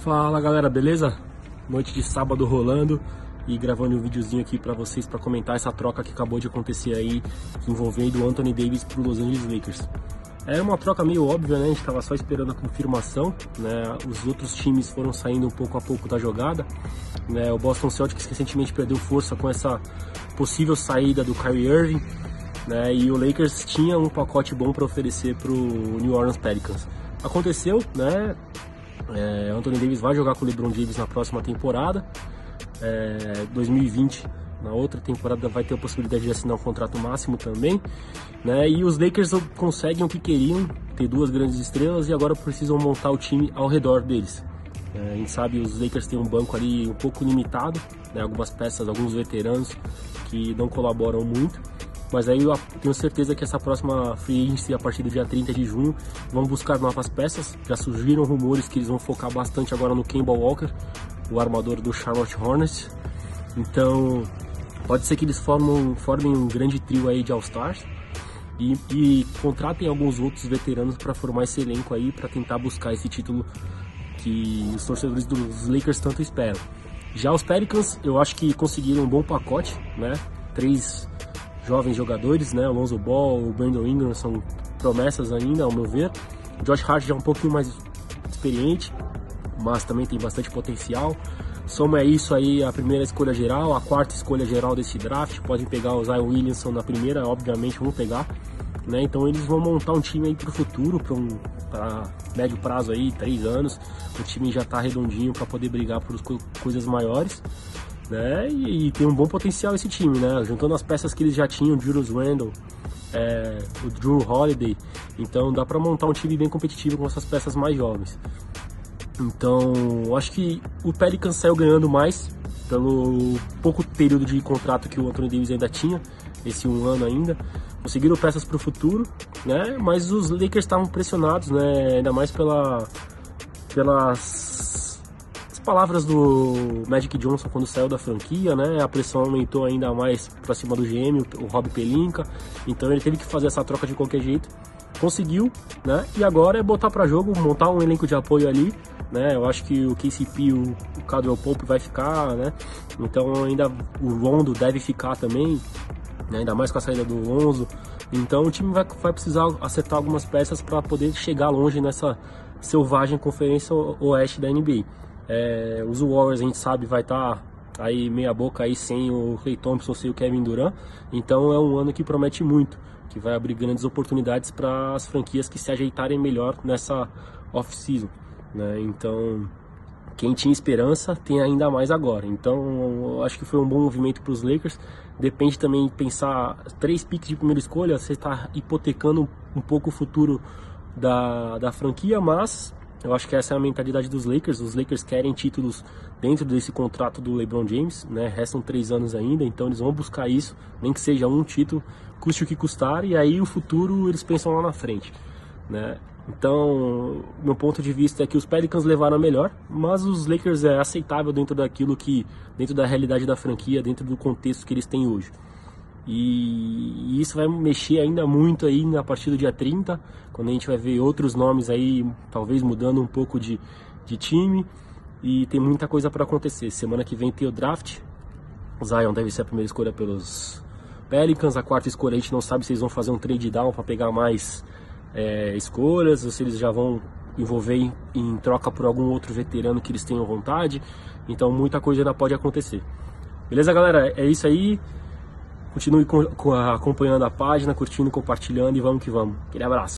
Fala galera, beleza? Noite de sábado rolando e gravando um videozinho aqui para vocês para comentar essa troca que acabou de acontecer aí envolvendo o Anthony Davis pro Los Angeles Lakers. É uma troca meio óbvia, né? A gente estava só esperando a confirmação, né? Os outros times foram saindo um pouco a pouco da jogada, né? O Boston Celtics recentemente perdeu força com essa possível saída do Kyrie Irving, né? E o Lakers tinha um pacote bom para oferecer pro New Orleans Pelicans. Aconteceu, né? É, Anthony Davis vai jogar com o LeBron James na próxima temporada. É, 2020, na outra temporada, vai ter a possibilidade de assinar um contrato máximo também. Né? E os Lakers conseguem o que queriam, ter duas grandes estrelas e agora precisam montar o time ao redor deles. É, a gente sabe os Lakers têm um banco ali um pouco limitado, né? algumas peças, alguns veteranos que não colaboram muito. Mas aí eu tenho certeza que essa próxima free agency, a partir do dia 30 de junho, vão buscar novas peças. Já surgiram rumores que eles vão focar bastante agora no Kemba Walker, o armador do Charlotte Hornets. Então, pode ser que eles formam, formem um grande trio aí de All-Stars. E, e, contratem alguns outros veteranos para formar esse elenco aí para tentar buscar esse título que os torcedores dos Lakers tanto esperam. Já os Pelicans, eu acho que conseguiram um bom pacote, né? Três jovens jogadores, né? Alonso Ball, o Brandon Ingram são promessas ainda, ao meu ver. Josh Hart já é um pouquinho mais experiente, mas também tem bastante potencial. Soma isso aí a primeira escolha geral, a quarta escolha geral desse draft. Podem pegar o Zion Williamson na primeira, obviamente vão pegar. Né? Então eles vão montar um time aí para o futuro, para um pra médio prazo aí, três anos. O time já está redondinho para poder brigar por coisas maiores né? E, e, tem um bom potencial esse time, né? Juntando as peças que eles já tinham, Julius Randle, é, o Drew Holiday, então dá para montar um time bem competitivo com essas peças mais jovens. Então, acho que o Pelicans saiu ganhando mais pelo pouco período de contrato que o Anthony Davis ainda tinha, esse um ano ainda. Conseguiram peças para o futuro, né? Mas os Lakers estavam pressionados, né? Ainda mais pela, pelas palavras do Magic Johnson quando saiu da franquia, né? A pressão aumentou ainda mais para cima do GM, o Rob Pelinka. Então ele teve que fazer essa troca de qualquer jeito. Conseguiu, né? E agora é botar para jogo, montar um elenco de apoio ali, né? Eu acho que o KCP, o, o Cadwell Pope vai ficar, né? Então ainda o Rondo deve ficar também, né? ainda mais com a saída do Lonzo. Então o time vai, vai precisar acertar algumas peças para poder chegar longe nessa selvagem conferência oeste da NBA. É, os Warriors a gente sabe vai estar tá aí meia boca aí sem o Clay Thompson, sem o Kevin Durant. Então é um ano que promete muito, que vai abrir grandes oportunidades para as franquias que se ajeitarem melhor nessa off-season. Né? Então quem tinha esperança tem ainda mais agora. Então acho que foi um bom movimento para os Lakers. Depende também de pensar três picks de primeira escolha, você está hipotecando um pouco o futuro da, da franquia, mas eu acho que essa é a mentalidade dos Lakers. Os Lakers querem títulos dentro desse contrato do LeBron James, né? Restam três anos ainda, então eles vão buscar isso, nem que seja um título, custe o que custar, e aí o futuro eles pensam lá na frente, né? Então, meu ponto de vista é que os Pelicans levaram a melhor, mas os Lakers é aceitável dentro daquilo que, dentro da realidade da franquia, dentro do contexto que eles têm hoje. E isso vai mexer ainda muito aí a partir do dia 30, quando a gente vai ver outros nomes aí, talvez mudando um pouco de, de time. E tem muita coisa para acontecer. Semana que vem tem o draft. Zion deve ser a primeira escolha pelos Pelicans. A quarta escolha a gente não sabe se eles vão fazer um trade down para pegar mais é, escolhas ou se eles já vão envolver em, em troca por algum outro veterano que eles tenham vontade. Então muita coisa ainda pode acontecer. Beleza, galera? É isso aí. Continue acompanhando a página, curtindo, compartilhando e vamos que vamos. Aquele abraço.